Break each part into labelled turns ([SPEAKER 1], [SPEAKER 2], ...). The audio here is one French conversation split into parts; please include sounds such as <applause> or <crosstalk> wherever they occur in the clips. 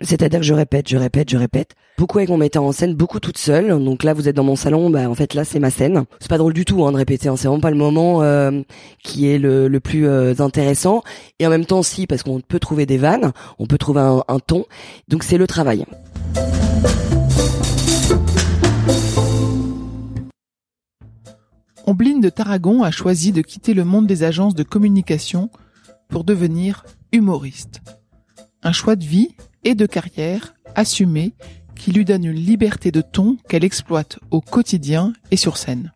[SPEAKER 1] c'est-à-dire que je répète, je répète, je répète. Beaucoup avec mon metteur en scène, beaucoup toute seule. Donc là, vous êtes dans mon salon, bah en fait là c'est ma scène. C'est pas drôle du tout hein, de répéter, hein. c'est vraiment pas le moment euh, qui est le, plus euh, intéressant. Et en même temps, si, parce qu'on peut trouver des vannes, on peut trouver un, un ton. Donc c'est le travail.
[SPEAKER 2] Ombline de Tarragon a choisi de quitter le monde des agences de communication pour devenir humoriste. Un choix de vie et de carrière assumé qui lui donne une liberté de ton qu'elle exploite au quotidien et sur scène.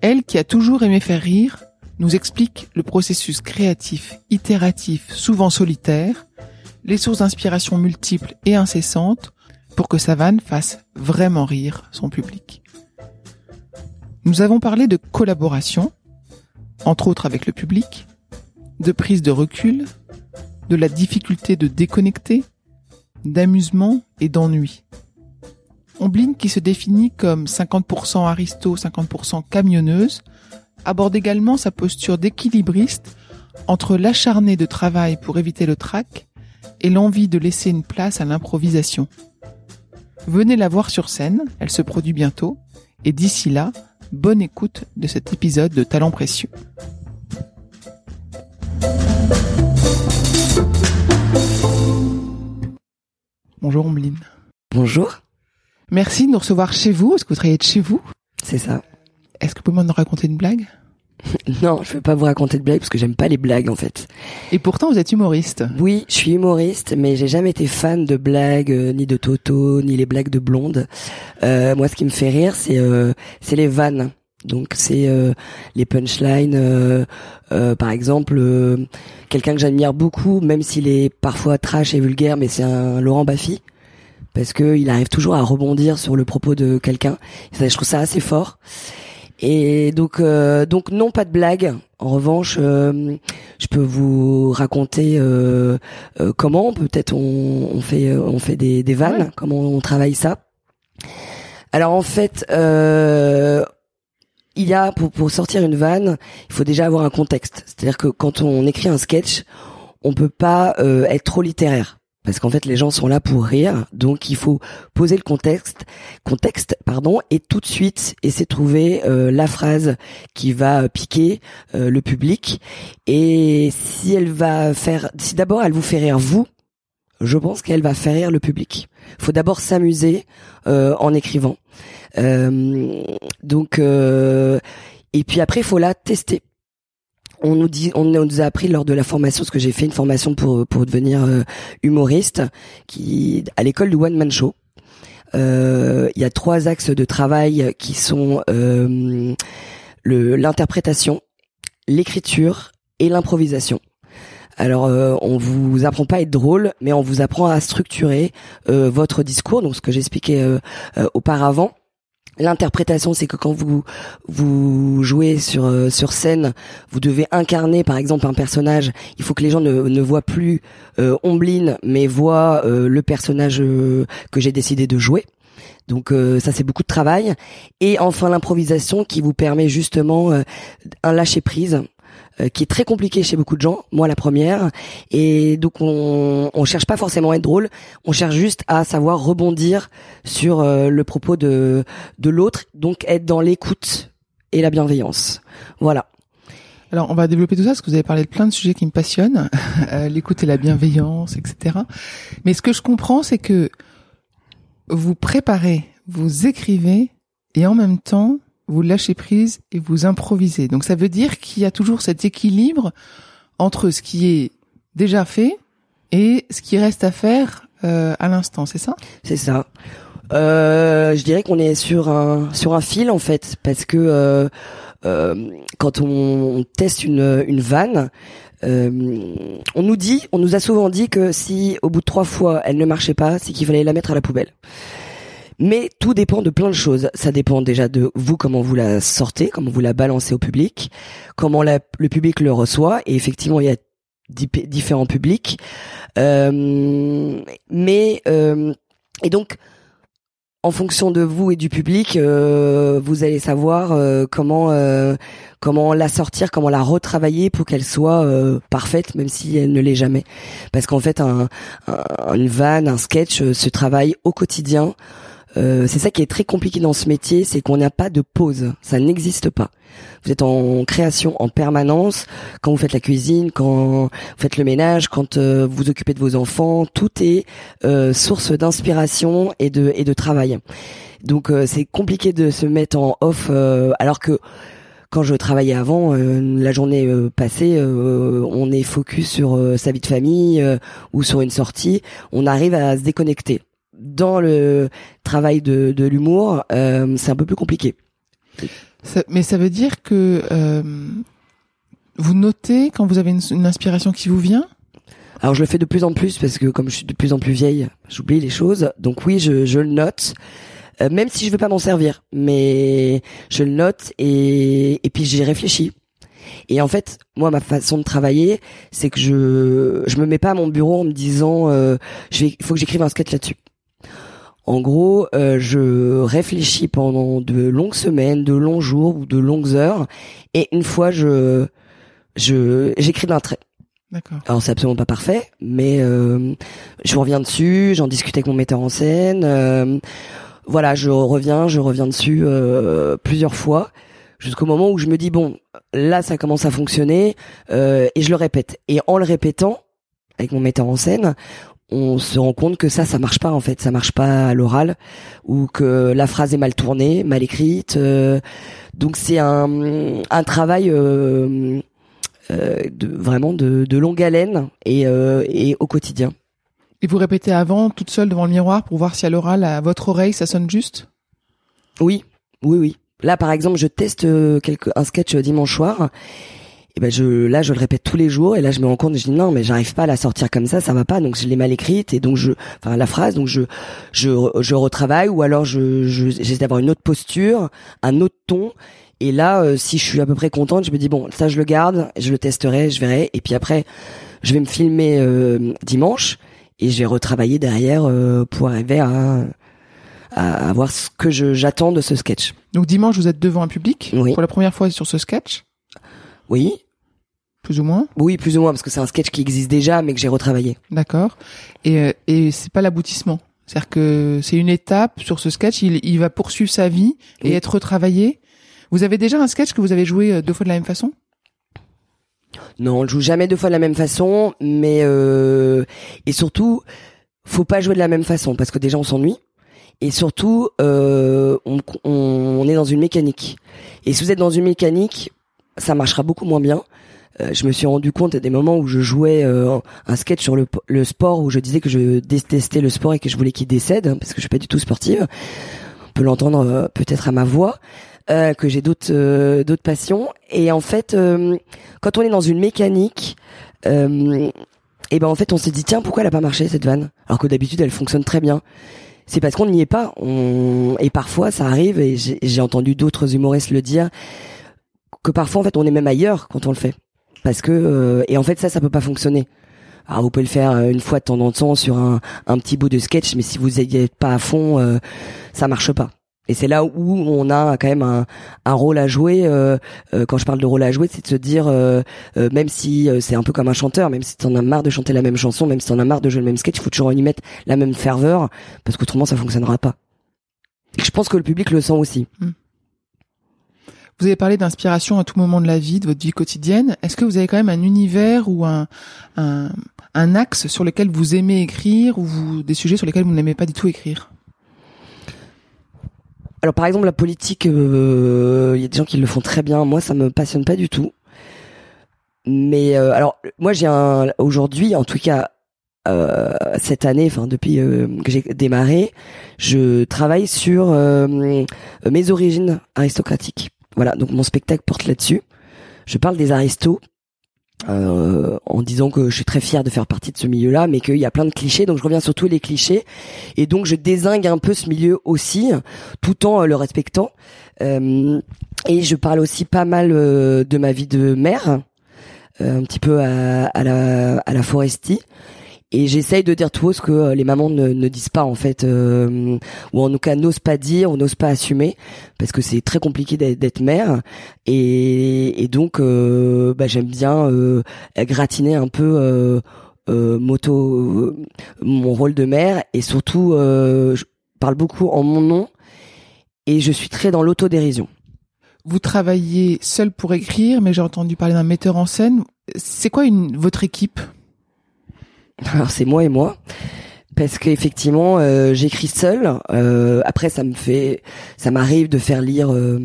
[SPEAKER 2] Elle, qui a toujours aimé faire rire, nous explique le processus créatif, itératif, souvent solitaire, les sources d'inspiration multiples et incessantes pour que sa vanne fasse vraiment rire son public. Nous avons parlé de collaboration, entre autres avec le public, de prise de recul, de la difficulté de déconnecter, d'amusement et d'ennui. Ombline, qui se définit comme 50% aristo, 50% camionneuse, aborde également sa posture d'équilibriste entre l'acharné de travail pour éviter le trac et l'envie de laisser une place à l'improvisation. Venez la voir sur scène, elle se produit bientôt, et d'ici là, bonne écoute de cet épisode de Talent Précieux. Bonjour Ombline.
[SPEAKER 1] Bonjour.
[SPEAKER 2] Merci de nous recevoir chez vous. Est-ce que vous travaillez de chez vous?
[SPEAKER 1] C'est ça.
[SPEAKER 2] Est-ce que vous pouvez nous raconter une blague? <laughs>
[SPEAKER 1] Non, je vais pas vous raconter de blagues parce que j'aime pas les blagues en fait.
[SPEAKER 2] Et pourtant, vous êtes humoriste.
[SPEAKER 1] Oui, je suis humoriste, mais j'ai jamais été fan de blagues, euh, ni de Toto, ni les blagues de blonde. Euh, moi, ce qui me fait rire, c'est euh, c'est les vannes. Donc c'est euh, les punchlines, euh, euh, par exemple, euh, quelqu'un que j'admire beaucoup, même s'il est parfois trash et vulgaire, mais c'est un Laurent Baffy parce que il arrive toujours à rebondir sur le propos de quelqu'un. Je trouve ça assez fort. Et donc, euh, donc non, pas de blague. En revanche, euh, je peux vous raconter euh, euh, comment peut-être on, on fait on fait des, des vannes,
[SPEAKER 2] Ouais.
[SPEAKER 1] comment on travaille ça. Alors en fait, euh, il y a pour pour sortir une vanne, il faut déjà avoir un contexte. C'est-à-dire que quand on écrit un sketch, on peut pas euh, être trop littéraire. Parce qu'en fait, les gens sont là pour rire, donc il faut poser le contexte, contexte, pardon, et tout de suite essayer de trouver euh, la phrase qui va piquer euh, le public. Et si elle va faire, si d'abord elle vous fait rire vous, je pense qu'elle va faire rire le public. Faut d'abord s'amuser euh, en écrivant. Euh, donc, euh, et puis après, il faut la tester on nous a appris lors de la formation, parce que j'ai fait une formation pour pour devenir humoriste, qui à l'école du one man show. Il y a trois axes de travail qui sont le l'interprétation, l'écriture et l'improvisation. Alors, euh, on vous apprend pas à être drôle, mais on vous apprend à structurer euh, votre discours. Donc, ce que j'expliquais euh, euh, auparavant. L'interprétation, c'est que quand vous vous jouez sur euh, sur scène, vous devez incarner par exemple un personnage. Il faut que les gens ne, ne voient plus euh, mais voient euh, le personnage euh, que j'ai décidé de jouer. Donc euh, ça c'est beaucoup de travail. Et enfin l'improvisation qui vous permet justement un lâcher prise euh, qui est très compliqué chez beaucoup de gens, moi la première. Et donc on on cherche pas forcément à être drôle, on cherche juste à savoir rebondir sur euh, le propos de de l'autre, donc être dans l'écoute et la bienveillance. Voilà.
[SPEAKER 2] Alors, on va développer tout ça parce que vous avez parlé de plein de sujets qui me passionnent, <laughs> euh, l'écoute et la bienveillance, etc. Mais ce que je comprends, c'est que vous préparez, vous écrivez et en même temps vous lâchez prise et vous improvisez. Donc ça veut dire qu'il y a toujours cet équilibre entre ce qui est déjà fait et ce qui reste à faire euh, à l'instant, c'est ça?
[SPEAKER 1] C'est ça. Euh, je dirais qu'on est sur un sur un fil en fait parce que euh, euh, quand on, teste une une vanne, euh, on nous dit, on nous a souvent dit que si au bout de trois fois elle ne marchait pas, c'est qu'il fallait la mettre à la poubelle. Mais tout dépend de plein de choses. Ça dépend déjà de vous, comment vous la sortez, comment vous la balancez au public, comment le public le reçoit. Et effectivement, il y a différents publics. Euh, mais euh, et donc en fonction de vous et du public, euh, vous allez savoir euh, comment euh, comment la sortir, comment la retravailler pour qu'elle soit parfaite, même si elle ne l'est jamais. Parce qu'en fait, un, un, une vanne, un sketch se travaille au quotidien. C'est ça qui est très compliqué dans ce métier, c'est qu'on n'a pas de pause, ça n'existe pas. Vous êtes en création en permanence quand vous faites la cuisine, quand vous faites le ménage, quand euh, vous occupez de vos enfants. Tout est euh, source d'inspiration et de et de travail. Donc euh, c'est compliqué de se mettre en off alors que quand je travaillais avant, la journée passée, on est focus sur sa vie de famille ou sur une sortie. On arrive à se déconnecter. Dans le travail de, de l'humour, c'est un peu plus compliqué
[SPEAKER 2] mais ça veut dire que euh, vous notez quand vous avez une, inspiration qui vous vient?
[SPEAKER 1] Alors je le fais de plus en plus parce que comme je suis de plus en plus vieille, j'oublie les choses. Donc oui, je, je le note. Euh, même si je veux pas m'en servir, mais je le note et, et puis j'y réfléchis. Et en fait, moi, ma façon de travailler, c'est que je je me mets pas à mon bureau en me disant, euh, je vais, il faut que j'écrive un sketch là-dessus. En gros, euh, je réfléchis pendant de longues semaines, de longs jours ou de longues heures, et une fois, je, je, j'écris d'un trait.
[SPEAKER 2] D'accord.
[SPEAKER 1] Alors c'est absolument pas parfait, mais euh, je reviens dessus, j'en discute avec mon metteur en scène. Euh, voilà, je reviens, je reviens dessus plusieurs fois jusqu'au moment où je me dis bon, là ça commence à fonctionner et je le répète. Et en le répétant avec mon metteur en scène, on se rend compte que ça, ça marche pas en fait, ça marche pas à l'oral ou que la phrase est mal tournée, mal écrite. Euh, donc c'est un, un travail euh, euh, de, vraiment de, de, longue haleine et, et au quotidien.
[SPEAKER 2] Et vous répétez avant, toute seule devant le miroir, pour voir si à l'oral, à votre oreille, ça sonne juste?
[SPEAKER 1] Oui, oui, oui. Là, par exemple, je teste quelque, un sketch dimanche soir et ben je là je le répète tous les jours et là je me rends compte je dis non mais j'arrive pas à la sortir comme ça ça va pas donc je l'ai mal écrite et donc je enfin la phrase donc je je je retravaille ou alors je j'essaie d'avoir une autre posture un autre ton et là euh, si je suis à peu près contente je me dis bon ça je le garde je le testerai je verrai et puis après je vais me filmer euh, dimanche et je vais retravailler derrière euh, pour arriver à à, à voir ce que j'attends de ce sketch.
[SPEAKER 2] Donc dimanche vous êtes devant un public
[SPEAKER 1] oui.
[SPEAKER 2] pour la première fois sur ce sketch?
[SPEAKER 1] Oui.
[SPEAKER 2] Plus ou moins?
[SPEAKER 1] Oui, plus ou moins, parce que c'est un sketch qui existe déjà, mais que j'ai retravaillé.
[SPEAKER 2] D'accord. Et, euh, et c'est pas l'aboutissement. C'est-à-dire que c'est une étape sur ce sketch, il, il va poursuivre sa vie et être retravaillé. Vous avez déjà un sketch que vous avez joué euh, deux fois de la même façon?
[SPEAKER 1] Non, on le joue jamais deux fois de la même façon, mais euh, et surtout, faut pas jouer de la même façon parce que déjà on s'ennuie et surtout euh, on, on, est dans une mécanique. Et si vous êtes dans une mécanique, ça marchera beaucoup moins bien. Euh, je me suis rendu compte à des moments où je jouais euh, un sketch sur le, le, sport où je disais que je détestais le sport et que je voulais qu'il décède parce que je suis pas du tout sportive. On peut l'entendre euh, peut-être à ma voix. que j'ai d'autres d'autres passions et en fait quand on est dans une mécanique et ben en fait on se dit tiens pourquoi elle a pas marché cette vanne? Alors que d'habitude elle fonctionne très bien c'est parce qu'on n'y est pas on... et parfois ça arrive et j'ai entendu d'autres humoristes le dire que parfois en fait on est même ailleurs quand on le fait parce que euh, et en fait ça ça peut pas fonctionner alors vous pouvez le faire euh, une fois de temps en temps sur un, un petit bout de sketch mais si vous n'êtes pas à fond euh, ça marche pas et c'est là où on a quand même un, un rôle à jouer. Euh, quand je parle de rôle à jouer, c'est de se dire, même si c'est un peu comme un chanteur, même si t'en as marre de chanter la même chanson, même si t'en as marre de jouer le même sketch, il faut toujours y mettre la même ferveur, parce qu'autrement ça fonctionnera pas. Et je pense que le public le sent aussi.
[SPEAKER 2] Hmm. Vous avez parlé d'inspiration à tout moment de la vie, de votre vie quotidienne. Est-ce que vous avez quand même un univers ou un, axe sur lequel vous aimez écrire ou des sujets sur lesquels vous n'aimez pas du tout écrire?
[SPEAKER 1] Alors par exemple la politique, il y a des gens qui le font très bien. Moi, ça me passionne pas du tout. Mais alors moi j'ai un aujourd'hui en tout cas euh, cette année, enfin depuis euh, que j'ai démarré, je travaille sur euh, mes origines aristocratiques. Voilà, donc mon spectacle porte là-dessus. Je parle des aristos en disant que je suis très fier de faire partie de ce milieu-là, mais qu'il y a plein de clichés, donc je reviens sur tous les clichés, et donc je désingue un peu ce milieu aussi, tout en le respectant. et je parle aussi pas mal de ma vie de mère, un petit peu à, la, à la Forestie et j'essaye de dire tout ce que euh, les mamans ne, disent pas en fait euh, ou en tout cas n'osent pas dire ou n'osent pas assumer parce que c'est très compliqué d'être mère et, donc euh, bah, j'aime bien euh, gratiner un peu moto mon rôle de mère et surtout je parle beaucoup en mon nom et je suis très dans l'autodérision.
[SPEAKER 2] Vous travaillez seul pour écrire, mais j'ai entendu parler d'un metteur en scène. C'est quoi une, votre équipe? <laughs>
[SPEAKER 1] alors c'est moi et moi parce qu'effectivement euh, j'écris seul. Euh, après ça me fait, ça m'arrive de faire lire euh,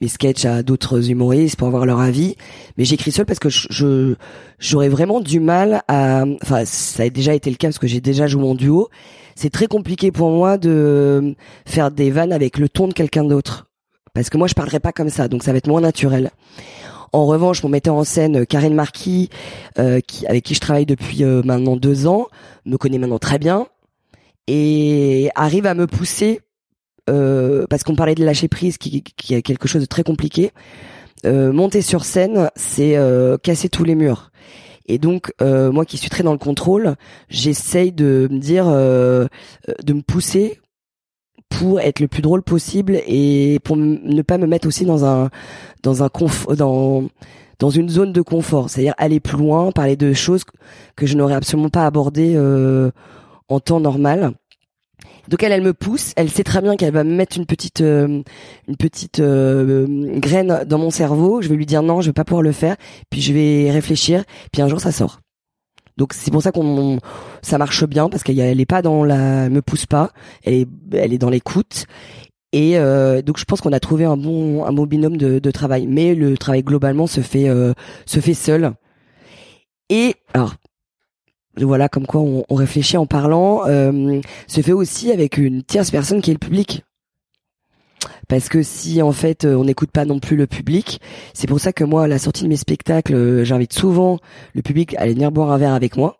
[SPEAKER 1] mes sketchs à d'autres humoristes pour avoir leur avis, mais j'écris seul parce que je j'aurais vraiment du mal à, enfin ça a déjà été le cas parce que j'ai déjà joué en duo. C'est très compliqué pour moi de faire des vannes avec le ton de quelqu'un d'autre parce que moi je parlerai pas comme ça, donc ça va être moins naturel. En revanche, mon metteur en scène, euh, Karine Marquis, euh, qui, avec qui je travaille depuis euh, maintenant deux ans, me connaît maintenant très bien et arrive à me pousser parce qu'on parlait de lâcher prise, qui, qui est quelque chose de très compliqué. monter sur scène, c'est casser tous les murs. Et donc, moi qui suis très dans le contrôle, j'essaye de me dire, de me pousser pour être le plus drôle possible et pour ne pas me mettre aussi dans un dans un dans dans une zone de confort, c'est-à-dire aller plus loin, parler de choses que je n'aurais absolument pas abordées euh, en temps normal. Donc elle, elle me pousse. Elle sait très bien qu'elle va me mettre une petite, euh, une petite euh, graine dans mon cerveau. Je vais lui dire non, je vais pas pouvoir le faire. Puis je vais réfléchir. Puis un jour, ça sort. Donc c'est pour ça qu'on ça marche bien parce qu'elle est pas dans la elle me pousse pas, elle est elle est dans l'écoute et euh, donc je pense qu'on a trouvé un bon un bon binôme de, de travail. Mais le travail globalement se fait euh, se fait seul. Et alors voilà comme quoi on, on réfléchit en parlant euh, se fait aussi avec une tierce personne qui est le public parce que si en fait on n'écoute pas non plus le public, c'est pour ça que moi à la sortie de mes spectacles, euh, j'invite souvent le public à aller venir boire un verre avec moi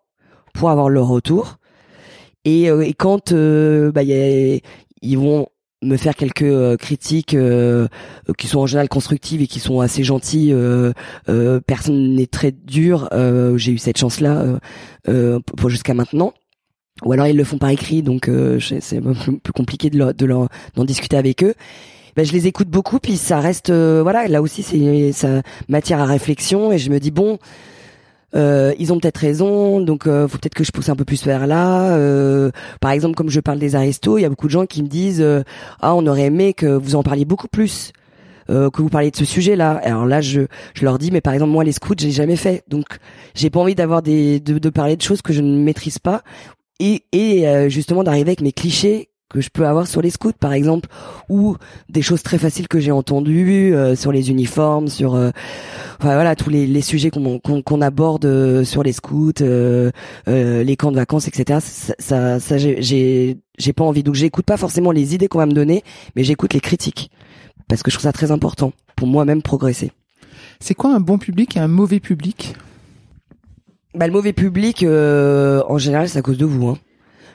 [SPEAKER 1] pour avoir leur retour. Et, euh, et quand euh, bah, y ils vont me faire quelques critiques qui sont en général constructives et qui sont assez gentilles. personne n'est très dur. J'ai eu cette chance-là pour jusqu'à maintenant ou alors ils le font par écrit, donc c'est <laughs> un peu plus compliqué de, de d'en discuter avec eux ben, je les écoute beaucoup, puis ça reste, euh, voilà, là aussi c'est ça matière à réflexion, et je me dis bon, euh, ils ont peut-être raison, donc euh, faut peut-être que je pousse un peu plus vers là. Euh, par exemple, comme je parle des aristos, il y a beaucoup de gens qui me disent ah on aurait aimé que vous en parliez beaucoup plus. que vous parliez de ce sujet-là. Alors là, je, je leur dis, mais par exemple, moi, les scouts, j'ai jamais fait. Donc, j'ai pas envie d'avoir des, de, de, parler de choses que je ne maîtrise pas. Et, et justement, d'arriver avec mes clichés que je peux avoir sur les scouts par exemple ou des choses très faciles que j'ai entendues euh, sur les uniformes sur euh, enfin voilà tous les, les sujets qu'on qu'on aborde euh, sur les scouts les camps de vacances etc ça ça, ça j'ai j'ai pas envie. Donc j'écoute pas forcément les idées qu'on va me donner mais j'écoute les critiques parce que je trouve ça très important pour moi-même progresser.
[SPEAKER 2] C'est quoi un bon public et un mauvais public?
[SPEAKER 1] Bah le mauvais public en général c'est à cause de vous hein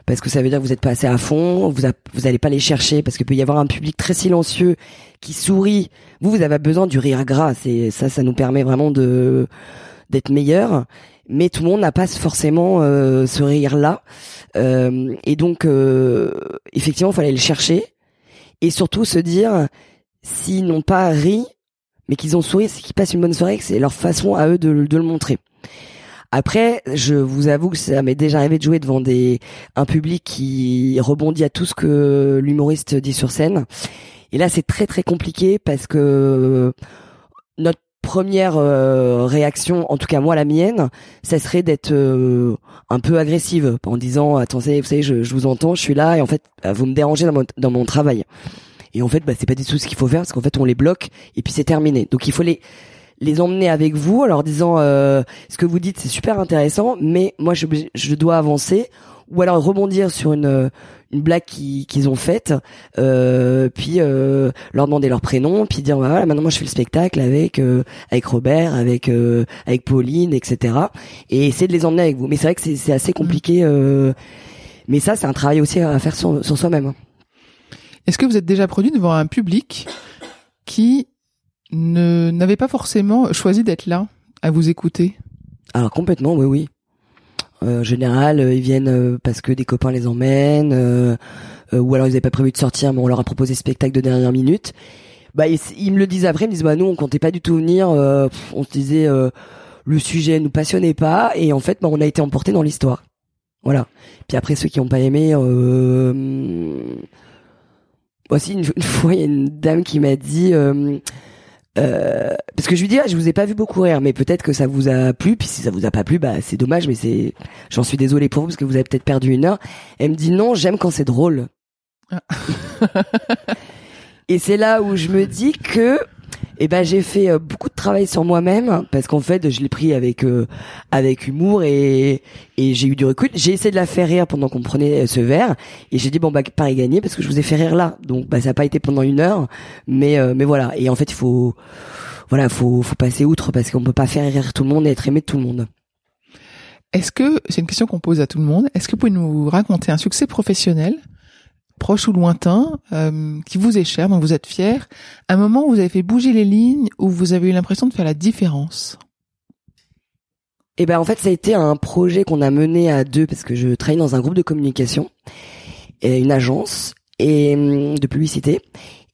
[SPEAKER 1] parce que ça veut dire que vous êtes pas assez à fond, vous vous allez pas les chercher parce qu'il peut y avoir un public très silencieux qui sourit. Vous vous avez besoin du rire gras, c'est ça ça nous permet vraiment de d'être meilleur. Mais tout le monde n'a pas forcément euh, ce rire là, euh, et donc euh, effectivement, il fallait le chercher et surtout se dire s'ils n'ont pas ri, mais qu'ils ont souri, c'est qu'ils passent une bonne soirée, que c'est leur façon à eux de, de le montrer. Après, je vous avoue que ça m'est déjà arrivé de jouer devant des un public qui rebondit à tout ce que l'humoriste dit sur scène. Et là, c'est très très compliqué parce que notre première euh, réaction, en tout cas moi la mienne, ça serait d'être euh, un peu agressive en disant attendez, vous savez, je, je, vous entends, je suis là et en fait vous me dérangez dans mon, dans mon travail. Et en fait, bah, c'est pas du tout ce qu'il faut faire parce qu'en fait, on les bloque et puis c'est terminé. Donc il faut les les emmener avec vous en leur disant euh, ce que vous dites c'est super intéressant, mais moi je, je dois avancer ou alors rebondir sur une une blague qu'ils ont faite, euh, puis euh, leur demander leur prénom, puis dire bah, voilà maintenant moi je fais le spectacle avec euh, avec Robert, avec euh, avec Pauline, etc. Et essayer de les emmener avec vous. Mais c'est vrai que c'est assez compliqué. Euh, mais ça c'est un travail aussi à faire sur, sur soi-même.
[SPEAKER 2] Est-ce que vous êtes déjà produit devant un public qui ne n'avait pas forcément choisi d'être là à vous écouter
[SPEAKER 1] Alors complètement, oui, oui. Euh, en général, euh, ils viennent euh, parce que des copains les emmènent, ou alors ils n'avaient pas prévu de sortir, mais on leur a proposé spectacle de dernière minute. Bah, ils, me le disent après, ils me disent bah nous on comptait pas du tout venir, on se disait le sujet nous passionnait pas, et en fait bah, on a été emporté dans l'histoire. Voilà. Puis après ceux qui ont pas aimé, voici une, <laughs> une, fois il y a une dame qui m'a dit euh, parce que je lui dis, ah, je vous ai pas vu beaucoup rire, mais peut-être que ça vous a plu. Puis si ça vous a pas plu, bah c'est dommage, mais c'est, j'en suis désolé pour vous parce que vous avez peut-être perdu une heure. Elle me dit non, j'aime quand c'est drôle. Ah. Et c'est là où je me dis que eh ben j'ai fait euh, beaucoup de travail sur moi-même parce qu'en fait je l'ai pris avec euh, avec humour et et j'ai eu du recul. J'ai essayé de la faire rire pendant qu'on prenait euh, ce verre et j'ai dit bon bah pareil gagné parce que je vous ai fait rire là. Donc bah ça n'a pas été pendant une heure, mais mais voilà. Et en fait il faut voilà faut faut passer outre parce qu'on peut pas faire rire tout le monde et être aimé de tout le monde.
[SPEAKER 2] Est-ce que c'est une question qu'on pose à tout le monde Est-ce que vous pouvez nous raconter un succès professionnel proche ou lointain, euh, qui vous est cher, dont vous êtes fier, un moment où vous avez fait bouger les lignes, où vous avez eu l'impression de faire la différence.
[SPEAKER 1] Eh ben en fait, ça a été un projet qu'on a mené à deux parce que je travaille dans un groupe de communication, une agence et hum, de publicité,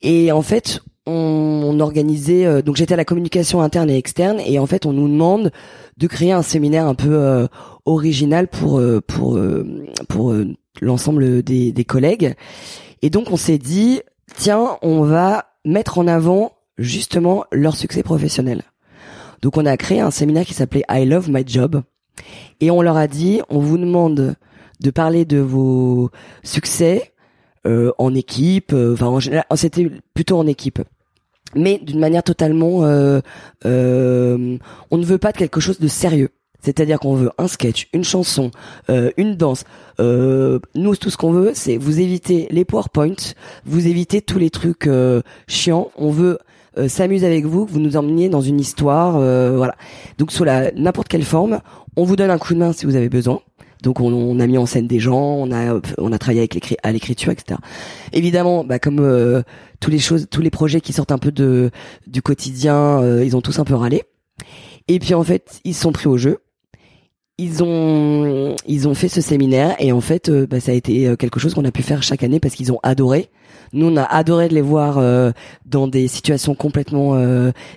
[SPEAKER 1] et en fait on, organisait euh, donc j'étais à la communication interne et externe et en fait on nous demande de créer un séminaire un peu euh, original pour pour pour l'ensemble des, des collègues. Et donc on s'est dit, tiens, on va mettre en avant justement leur succès professionnel. Donc on a créé un séminaire qui s'appelait I Love My Job. Et on leur a dit, on vous demande de parler de vos succès euh, en équipe, euh, enfin en général, c'était plutôt en équipe mais d'une manière totalement euh, on ne veut pas de quelque chose de sérieux c'est-à-dire qu'on veut un sketch, une chanson, euh, une danse. Euh, nous, tout ce qu'on veut, c'est vous éviter les PowerPoint, vous éviter tous les trucs euh, chiants. On veut s'amuser avec vous, vous nous emmeniez dans une histoire, voilà. Donc sous la n'importe quelle forme, on vous donne un coup de main si vous avez besoin. Donc on, a mis en scène des gens, on a on a travaillé avec à l'écriture, etc. Évidemment, bah, comme tous les choses, tous les projets qui sortent un peu de du quotidien, ils ont tous un peu râlé. Et puis en fait, ils sont pris au jeu ils ont ils ont fait ce séminaire et en fait euh, bah, ça a été euh, quelque chose qu'on a pu faire chaque année parce qu'ils ont adoré. Nous on a adoré de les voir euh, dans des situations complètement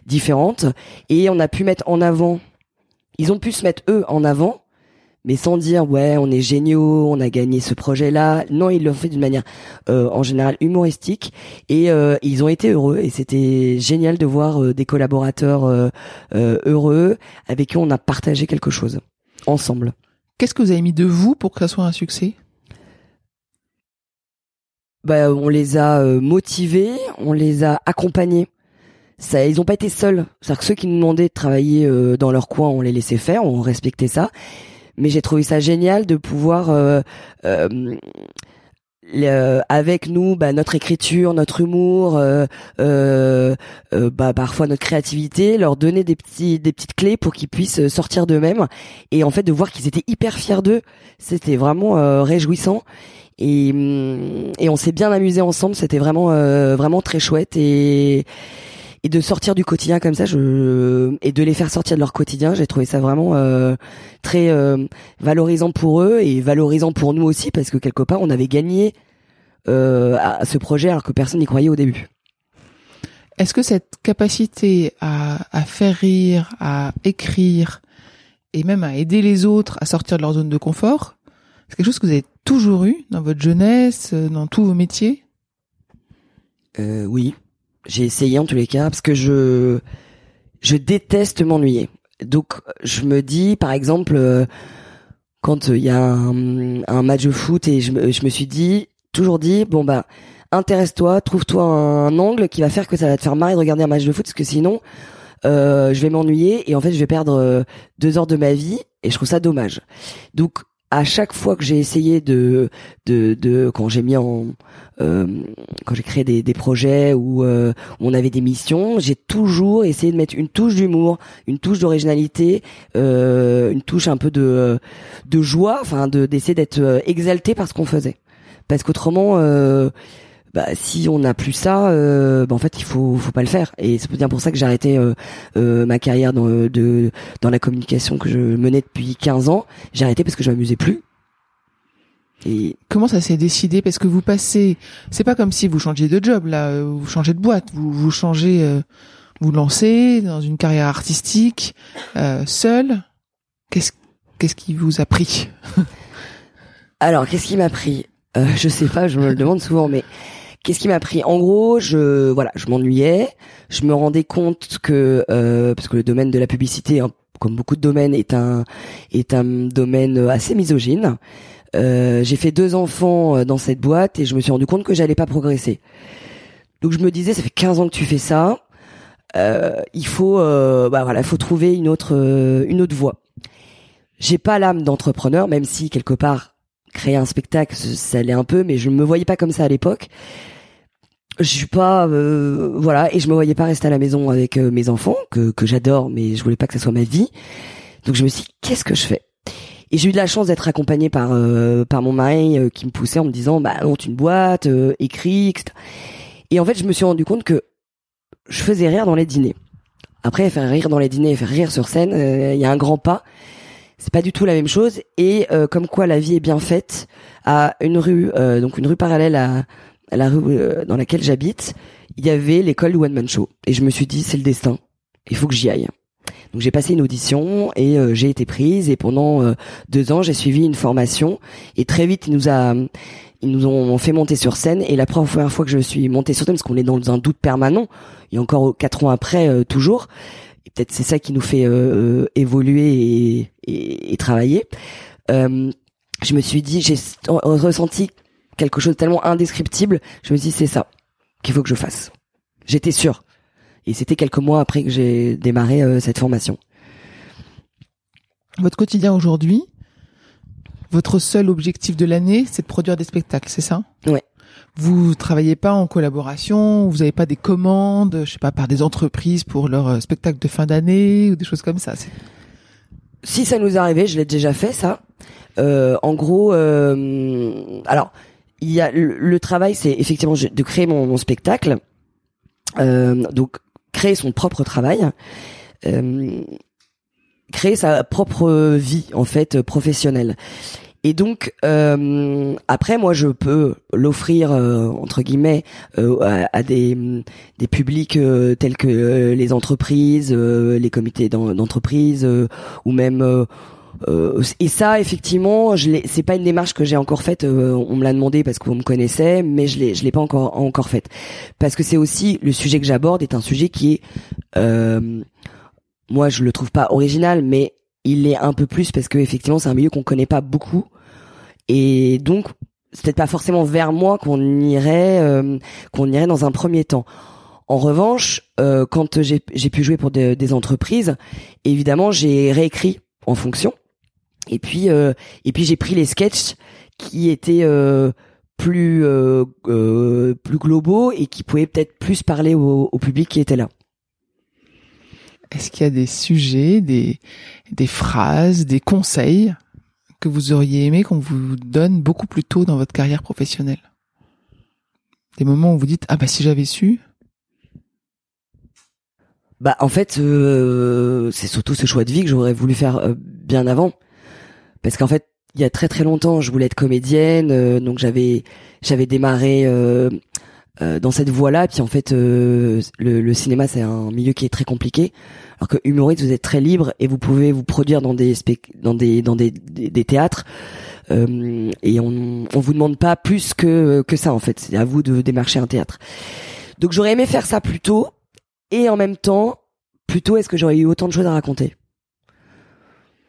[SPEAKER 1] différentes et on a pu mettre en avant. Ils ont pu se mettre eux en avant mais sans dire ouais on est géniaux, on a gagné ce projet là. Non, ils l'ont fait d'une manière en général humoristique et ils ont été heureux et c'était génial de voir des collaborateurs heureux avec qui on a partagé quelque chose ensemble.
[SPEAKER 2] Qu'est-ce que vous avez mis de vous pour que ça soit un succès?
[SPEAKER 1] Bah, on les a euh, motivés, on les a accompagnés. Ça, ils n'ont pas été seuls. C'est-à-dire que ceux qui nous demandaient de travailler euh, dans leur coin, on les laissait faire, on respectait ça. Mais j'ai trouvé ça génial de pouvoir euh, avec nous bah, notre écriture, notre humour, euh, euh, euh, bah, parfois notre créativité, leur donner des petits des petites clés pour qu'ils puissent sortir d'eux-mêmes et en fait de voir qu'ils étaient hyper fiers d'eux, c'était vraiment réjouissant et hum, et on s'est bien amusé ensemble, c'était vraiment vraiment très chouette et et de sortir du quotidien comme ça, je et de les faire sortir de leur quotidien, j'ai trouvé ça vraiment euh, très euh, valorisant pour eux et valorisant pour nous aussi parce que quelque part on avait gagné euh, à ce projet alors que personne n'y croyait au début.
[SPEAKER 2] Est-ce que cette capacité à, à faire rire, à écrire et même à aider les autres à sortir de leur zone de confort, c'est quelque chose que vous avez toujours eu dans votre jeunesse, dans tous vos métiers?
[SPEAKER 1] Euh, Oui, j'ai essayé en tous les cas parce que je je déteste m'ennuyer. Donc je me dis par exemple euh, quand il y a un, match de foot et je je me suis dit toujours dit bon bah intéresse-toi, trouve-toi un, angle qui va faire que ça va te faire marrer de regarder un match de foot, parce que sinon, euh, je vais m'ennuyer et en fait, je vais perdre euh, deux heures de ma vie et je trouve ça dommage. Donc, à chaque fois que j'ai essayé de, de, de quand j'ai mis en, euh, quand j'ai créé des, des projets où, où, on avait des missions, j'ai toujours essayé de mettre une touche d'humour, une touche d'originalité, une touche un peu de, de joie, enfin, de d'essayer d'être exalté par ce qu'on faisait, parce qu'autrement bah, si on n'a plus ça, euh, bah, en fait, il faut, faut pas le faire. Et c'est bien pour ça que j'ai arrêté euh, euh, ma carrière dans, de, dans la communication que je menais depuis 15 ans. J'ai arrêté parce que je m'amusais plus.
[SPEAKER 2] Et comment ça s'est décidé? Parce que vous passez, c'est pas comme si vous changiez de job là, vous changez de boîte, vous vous changez, vous lancez dans une carrière artistique seul. Qu'est-ce qu'est-ce qui vous a pris? <laughs>
[SPEAKER 1] Alors, qu'est-ce qui m'a pris? Je sais pas, je me le demande souvent, mais Qu'est-ce qui m'a pris? En gros, je voilà, je m'ennuyais. Je me rendais compte que euh, parce que le domaine de la publicité, hein, comme beaucoup de domaines, est un est un domaine assez misogyne. Euh, j'ai fait deux enfants euh, dans cette boîte et je me suis rendu compte que j'allais pas progresser. Donc je me disais, ça fait 15 ans que tu fais ça. Euh, il faut euh, bah voilà, faut trouver une autre euh, une autre voie. J'ai pas l'âme d'entrepreneur, même si quelque part créer un spectacle, ça l'est un peu, mais je me voyais pas comme ça à l'époque je suis pas euh, voilà et je me voyais pas rester à la maison avec euh, mes enfants que que j'adore mais je voulais pas que ça soit ma vie. Donc je me suis dit qu'est-ce que je fais? Et j'ai eu de la chance d'être accompagnée par euh, par mon mari qui me poussait en me disant bah monte une boîte écris etc. et en fait je me suis rendu compte que je faisais rire dans les dîners. Après faire rire dans les dîners faire rire sur scène il y a un grand pas. C'est pas du tout la même chose. Et comme quoi la vie est bien faite à une rue donc une rue parallèle à la rue euh, dans laquelle j'habite, il y avait l'école du One Man Show. Et je me suis dit, c'est le destin. Il faut que j'y aille. Donc j'ai passé une audition et euh, j'ai été prise et pendant euh, deux ans j'ai suivi une formation et très vite ils nous a ils nous ont fait monter sur scène et la première fois que je suis montée sur scène parce qu'on est dans un doute permanent et encore quatre ans après toujours et peut-être c'est ça qui nous fait évoluer et, et, et travailler je me suis dit j'ai ressenti quelque chose de tellement indescriptible, je me dis c'est ça qu'il faut que je fasse. J'étais sûr. Et c'était quelques mois après que j'ai démarré euh, cette formation.
[SPEAKER 2] Votre quotidien aujourd'hui, votre seul objectif de l'année, c'est de produire des spectacles, c'est ça?
[SPEAKER 1] Ouais.
[SPEAKER 2] Vous travaillez pas en collaboration, vous n'avez pas des commandes, je sais pas, par des entreprises pour leur euh, spectacle de fin d'année ou des choses comme ça.
[SPEAKER 1] Si ça nous arrivait, je l'ai déjà fait ça. Euh, en gros, euh, alors il y a le, travail, c'est effectivement de créer mon, spectacle, euh, donc créer son propre travail, euh, créer sa propre vie en fait professionnelle. Et donc euh, après, moi, je peux l'offrir entre guillemets à, des des publics tels que les entreprises, les comités d'entreprise ou même euh, et ça, effectivement, je c'est pas une démarche que j'ai encore faite. Euh, on me l'a demandé parce qu'on me connaissait, mais je l'ai, je l'ai pas encore encore faite parce que c'est aussi le sujet que j'aborde est un sujet qui est, euh, moi, je le trouve pas original, mais il est un peu plus parce que effectivement, c'est un milieu qu'on connaît pas beaucoup et donc c'est peut-être pas forcément vers moi qu'on irait, euh, qu'on irait dans un premier temps. En revanche, euh, quand j'ai, j'ai pu jouer pour des, des entreprises, évidemment, j'ai réécrit en fonction. Et puis euh, et puis j'ai pris les sketchs qui étaient euh, plus euh, plus globaux et qui pouvaient peut-être plus parler au, public qui était là.
[SPEAKER 2] Est-ce qu'il y a des sujets, des des phrases, des conseils que vous auriez aimé qu'on vous donne beaucoup plus tôt dans votre carrière professionnelle? Des moments où vous dites ah bah si j'avais su?
[SPEAKER 1] Bah en fait c'est surtout ce choix de vie que j'aurais voulu faire bien avant parce qu'en fait il y a très très longtemps je voulais être comédienne euh, donc j'avais j'avais démarré euh, euh, dans cette voie-là. Puis en fait le, le, cinéma c'est un milieu qui est très compliqué. Alors que humoriste vous êtes très libre et vous pouvez vous produire dans des dans des dans des, des, théâtres. Et on on vous demande pas plus que que ça en fait. C'est à vous de démarcher un théâtre. Donc j'aurais aimé faire ça plus tôt. Et en même temps plutôt est-ce que j'aurais eu autant de choses à raconter?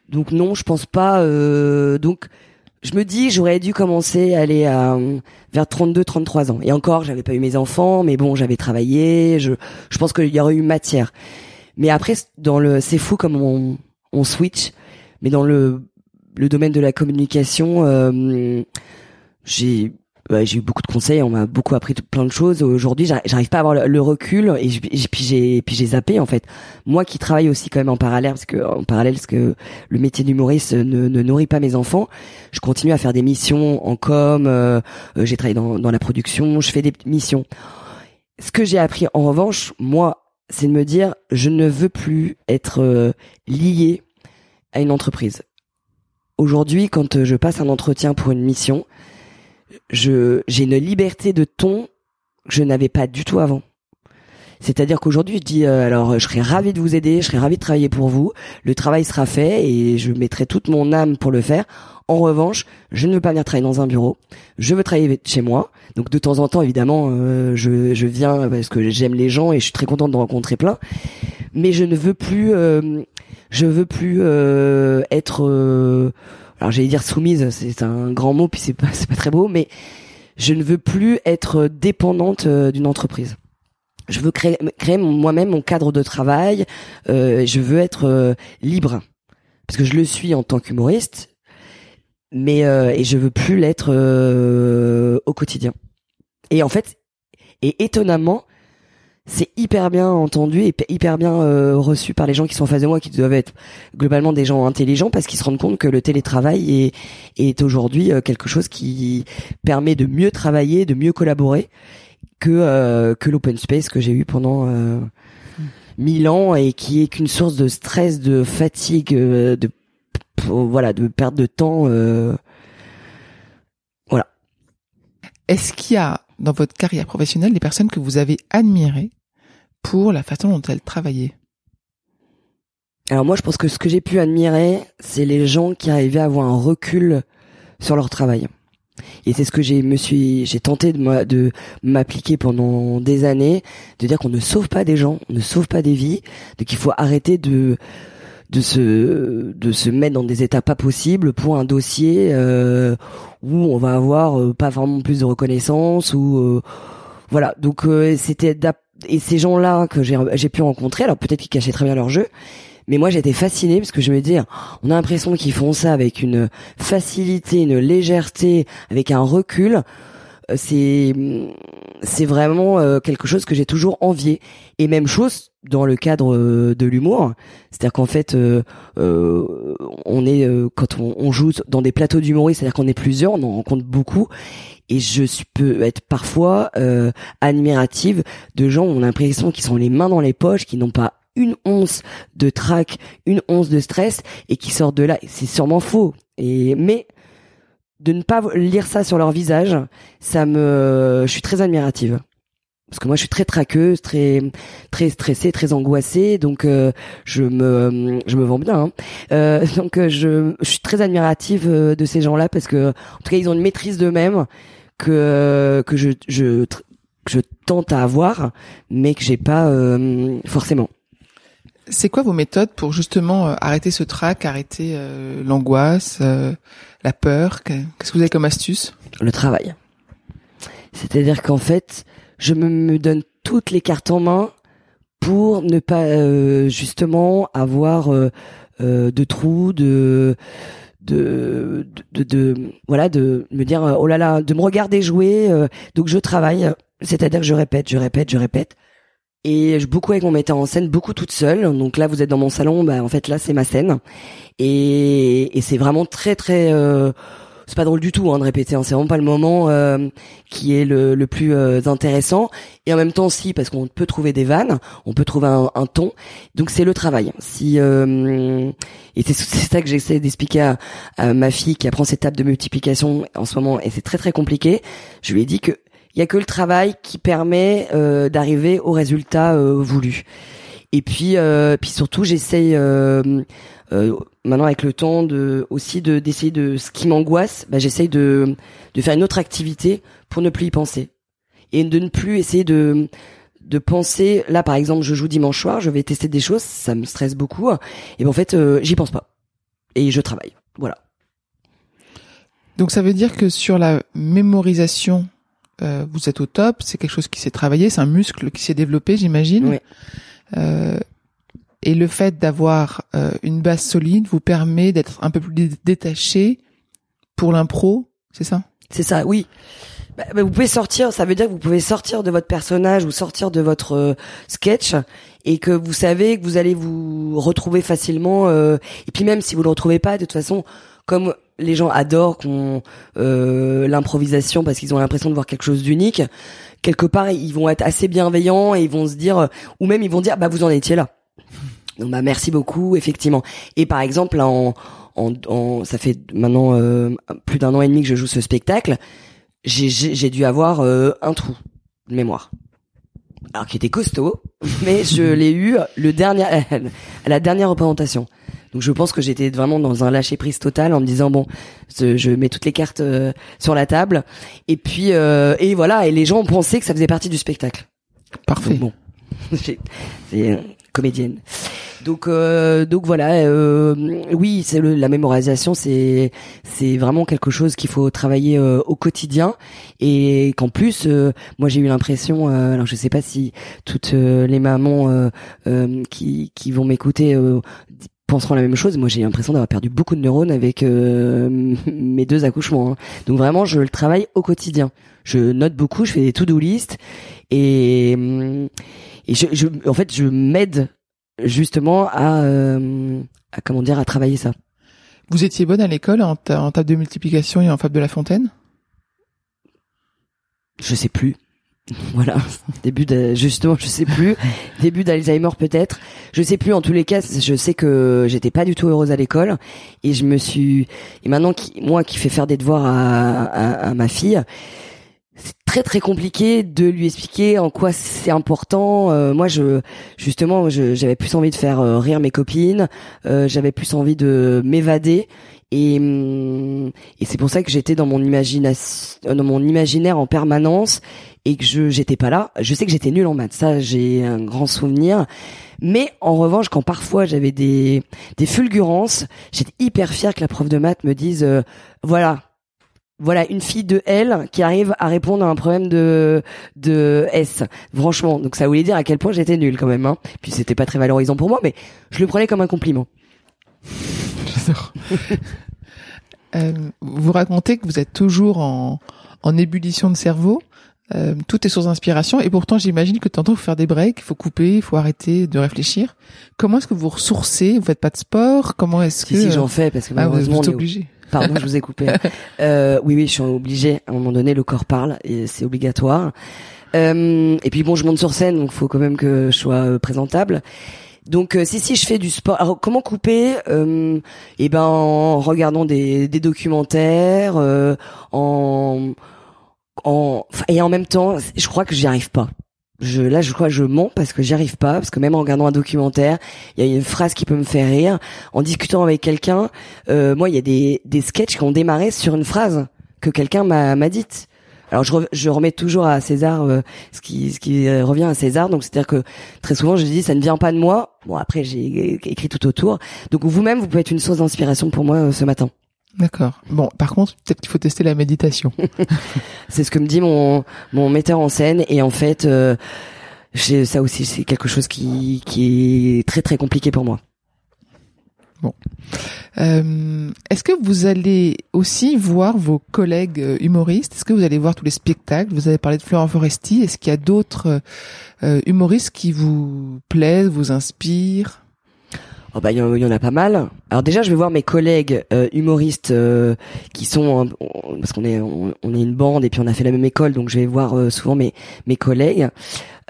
[SPEAKER 1] Donc non, je pense pas. Euh, donc je me dis j'aurais dû commencer à aller à, vers 32 33 ans et encore j'avais pas eu mes enfants mais bon j'avais travaillé je je pense qu'il y aurait eu matière mais après dans le c'est fou comme on on switch mais dans le le domaine de la communication euh, j'ai j'ai eu beaucoup de conseils, on m'a beaucoup appris plein de choses. Aujourd'hui, j'arrive pas à avoir le recul et, puis j'ai zappé en fait. Moi qui travaille aussi quand même en parallèle parce que en parallèle parce que le métier d'humoriste ne, ne nourrit pas mes enfants, je continue à faire des missions en com, euh, euh, j'ai travaillé dans la production, je fais des missions. Ce que j'ai appris en revanche, moi, c'est de me dire je ne veux plus être euh, lié à une entreprise. Aujourd'hui, quand je passe un entretien pour une mission, je j'ai une liberté de ton que je n'avais pas du tout avant. C'est-à-dire qu'aujourd'hui, je dis euh, alors, je serais ravi de vous aider, je serais ravi de travailler pour vous. Le travail sera fait et je mettrai toute mon âme pour le faire. En revanche, je ne veux pas venir travailler dans un bureau. Je veux travailler chez moi. Donc de temps en temps, évidemment, euh, je, je viens parce que j'aime les gens et je suis très contente de rencontrer plein. Mais je ne veux plus, euh, je veux plus être alors j'allais dire soumise, c'est un grand mot puis c'est pas c'est pas très beau, mais je ne veux plus être dépendante euh, d'une entreprise. Je veux créer, créer moi-même mon cadre de travail. Euh, je veux être euh, libre parce que je le suis en tant qu'humoriste, mais euh, et je veux plus l'être au quotidien. Et en fait, et étonnamment, c'est hyper bien entendu et hyper bien euh, reçu par les gens qui sont en face de moi, qui doivent être globalement des gens intelligents, parce qu'ils se rendent compte que le télétravail est, est aujourd'hui euh, quelque chose qui permet de mieux travailler, de mieux collaborer que euh, que l'open space que j'ai eu pendant mille ans et qui est qu'une source de stress, de fatigue, de voilà, de perte de temps. voilà.
[SPEAKER 2] Est-ce qu'il y a dans votre carrière professionnelle des personnes que vous avez admirées pour la façon dont elles travaillaient
[SPEAKER 1] Alors moi, je pense que ce que j'ai pu admirer, c'est les gens qui arrivaient à avoir un recul sur leur travail. Et c'est ce que j'ai me suis j'ai tenté de m'appliquer pendant des années, de dire qu'on ne sauve pas des gens, on ne sauve pas des vies, de qu'il faut arrêter de de se de se mettre dans des états pas possibles pour un dossier euh, où on va avoir euh, pas vraiment plus de reconnaissance ou euh, voilà donc c'était et ces gens-là que j'ai pu rencontrer alors peut-être qu'ils cachaient très bien leur jeu mais moi j'étais fascinée parce que je me dis on a l'impression qu'ils font ça avec une facilité une légèreté avec un recul. C'est c'est vraiment euh, quelque chose que j'ai toujours envié. Et même chose dans le cadre euh, de l'humour. C'est-à-dire qu'en fait euh, on est quand on, joue dans des plateaux d'humour c'est-à-dire qu'on est plusieurs on en rencontre beaucoup et je peux être parfois admirative de gens où on a l'impression qu'ils sont les mains dans les poches qui n'ont pas une once de trac, une once de stress et qui sortent de là. C'est sûrement faux. Et mais de ne pas lire ça sur leur visage, ça me, je suis très admirative. Parce que moi, je suis très traqueuse, très très stressée, très angoissée, donc euh, je me je me vends bien. Hein. Euh, <laughs> donc euh, je, je suis très admirative de ces gens-là parce que en tout cas, ils ont une maîtrise d'eux-mêmes que que je je je tente à avoir, mais que j'ai pas forcément.
[SPEAKER 2] C'est quoi vos méthodes pour justement arrêter ce trac, arrêter l'angoisse la peur? Qu'est-ce que vous avez comme astuce?
[SPEAKER 1] Le travail. C'est-à-dire qu'en fait, je me, donne toutes les cartes en main pour ne pas euh, justement avoir euh, euh, de trous, de de, de, voilà, de me dire oh là là, de me regarder jouer. donc je travaille, c'est-à-dire que je répète, je répète, je répète. Et je beaucoup avec mon metteur en scène, beaucoup toute seule. Donc là, vous êtes dans mon salon, bah en fait là c'est ma scène. Et, et c'est vraiment très très euh, c'est pas drôle du tout hein, de répéter, hein. c'est vraiment pas le moment euh, qui est le, le plus euh, intéressant. Et en même temps, si, parce qu'on peut trouver des vannes, on peut trouver un, un ton. Donc c'est le travail. Si euh, et c'est ça que j'essaie d'expliquer à, à, ma fille qui apprend cette table de multiplication en ce moment, et c'est très très compliqué. Je lui ai dit que il y a que le travail qui permet euh, d'arriver au résultat euh, voulu. Et puis, euh, puis surtout, j'essaye maintenant avec le temps de aussi de d'essayer de ce qui m'angoisse, bah, j'essaye de de faire une autre activité pour ne plus y penser et de ne plus essayer de de penser là par exemple je joue dimanche soir je vais tester des choses ça me stresse beaucoup et ben en fait j'y pense pas et je travaille voilà
[SPEAKER 2] Donc ça veut dire que sur la mémorisation, euh, vous êtes au top. C'est quelque chose qui s'est travaillé, c'est un muscle qui s'est développé, j'imagine.
[SPEAKER 1] Oui.
[SPEAKER 2] Euh, et le fait d'avoir euh, une base solide vous permet d'être un peu plus dé- détaché pour l'impro, c'est ça?
[SPEAKER 1] C'est ça, oui. Bah, bah, vous pouvez sortir, ça veut dire que vous pouvez sortir de votre personnage ou sortir de votre euh, sketch et que vous savez que vous allez vous retrouver facilement. euh, et puis même si vous le retrouvez pas, de toute façon, comme les gens adorent qu'on euh, l'improvisation parce qu'ils ont l'impression de voir quelque chose d'unique, quelque part ils vont être assez bienveillants et ils vont se dire, ou même ils vont dire, bah vous en étiez là. Donc bah merci beaucoup, effectivement. Et par exemple, en, en, en- ça fait maintenant euh, plus d'un an et demi que je joue ce spectacle, j'ai- dû avoir euh, un trou de mémoire. Alors qui était costaud, <laughs> mais je l'ai eu le dernier à <laughs> la dernière représentation. Donc je pense que j'étais vraiment dans un lâcher prise total en me disant bon, je mets toutes les cartes euh, sur la table et puis euh, et voilà et les gens ont pensé que ça faisait partie du spectacle.
[SPEAKER 2] Parfait.
[SPEAKER 1] Donc bon, <laughs> c'est comédienne. Donc euh, donc voilà, euh, oui, c'est la mémorisation, c'est c'est vraiment quelque chose qu'il faut travailler euh, au quotidien et qu'en plus, euh, moi j'ai eu l'impression, euh, alors je sais pas si toutes euh, les mamans qui qui vont m'écouter penseront la même chose. Moi j'ai l'impression d'avoir perdu beaucoup de neurones avec euh, <laughs> mes deux accouchements. hein. Donc vraiment, je le travaille au quotidien. Je note beaucoup, je fais des to-do list et hum, et je, je en fait je m'aide justement à, euh, à comment dire à travailler ça.
[SPEAKER 2] Vous étiez bonne à l'école en, ta- en table de multiplication et en fable de la fontaine?
[SPEAKER 1] Je sais plus. <laughs> Voilà, début de justement, je sais plus, <laughs> début d'Alzheimer peut-être. Je sais plus en tous les cas, je sais que j'étais pas du tout heureuse à l'école et je me suis et maintenant qui moi qui fais faire des devoirs à, à, à ma fille, c'est très très compliqué de lui expliquer en quoi c'est important. Euh, moi, je justement, j'avais plus envie de faire euh, rire mes copines, euh, j'avais plus envie de m'évader. Et, hum, et c'est pour ça que j'étais dans mon dans mon imaginaire en permanence et que je j'étais pas là. Je sais que j'étais nulle en maths, ça j'ai un grand souvenir. Mais en revanche, quand parfois j'avais des des fulgurances, j'étais hyper fière que la prof de maths me dise euh, voilà, voilà une fille de L qui arrive à répondre à un problème de de S. Franchement, donc ça voulait dire à quel point j'étais nulle quand même. Hein. Puis c'était pas très valorisant pour moi, mais je le prenais comme un compliment.
[SPEAKER 2] J'adore. Euh, vous racontez que vous êtes toujours en, en ébullition de cerveau. Euh, tout est source d'inspiration et pourtant j'imagine que tantôt il faut faire des breaks, il faut couper, il faut arrêter de réfléchir. Comment est-ce que vous ressourcez? Vous faites pas de sport? Comment est-ce
[SPEAKER 1] Si
[SPEAKER 2] que
[SPEAKER 1] si j'en fais parce que
[SPEAKER 2] ah, vous
[SPEAKER 1] malheureusement
[SPEAKER 2] êtes obligé
[SPEAKER 1] Pardon, je vous ai coupé. <laughs> Euh, oui, oui, je suis obligée. À un moment donné, le corps parle et c'est obligatoire. Euh, et puis bon, je monte sur scène, donc faut quand même que je sois euh, présentable. Donc euh, si si je fais du sport, alors comment couper euh, Eh ben en regardant des, des documentaires, euh, en en et en même temps, je crois que j'y arrive pas. Je là je crois que je mens parce que j'y arrive pas parce que même en regardant un documentaire, il y a une phrase qui peut me faire rire. En discutant avec quelqu'un, euh, moi il y a des des sketchs qui ont démarré sur une phrase que quelqu'un m'a m'a dite. Alors je, re- je remets toujours à César euh, ce qui ce qui euh, revient à César. Donc c'est-à-dire que très souvent je dis ça ne vient pas de moi. Bon après j'ai écrit tout autour. Donc vous-même vous pouvez être une source d'inspiration pour moi euh, ce matin.
[SPEAKER 2] D'accord. Bon, par contre, peut-être qu'il faut tester la méditation. <laughs>
[SPEAKER 1] C'est ce que me dit mon mon metteur en scène et en fait euh, ça aussi c'est quelque chose qui qui est très très compliqué pour moi.
[SPEAKER 2] Euh, Est-ce que vous allez aussi voir vos collègues euh, humoristes? Est-ce que vous allez voir tous les spectacles? Vous avez parlé de Florent Foresti. Est-ce qu'il y a d'autres euh, humoristes qui vous plaisent, vous inspirent?
[SPEAKER 1] Oh bah il y, en- a pas mal. Alors déjà je vais voir mes collègues euh, humoristes euh, qui sont on- parce qu'on est on, est une bande et puis on a fait la même école donc je vais voir euh, souvent mes mes collègues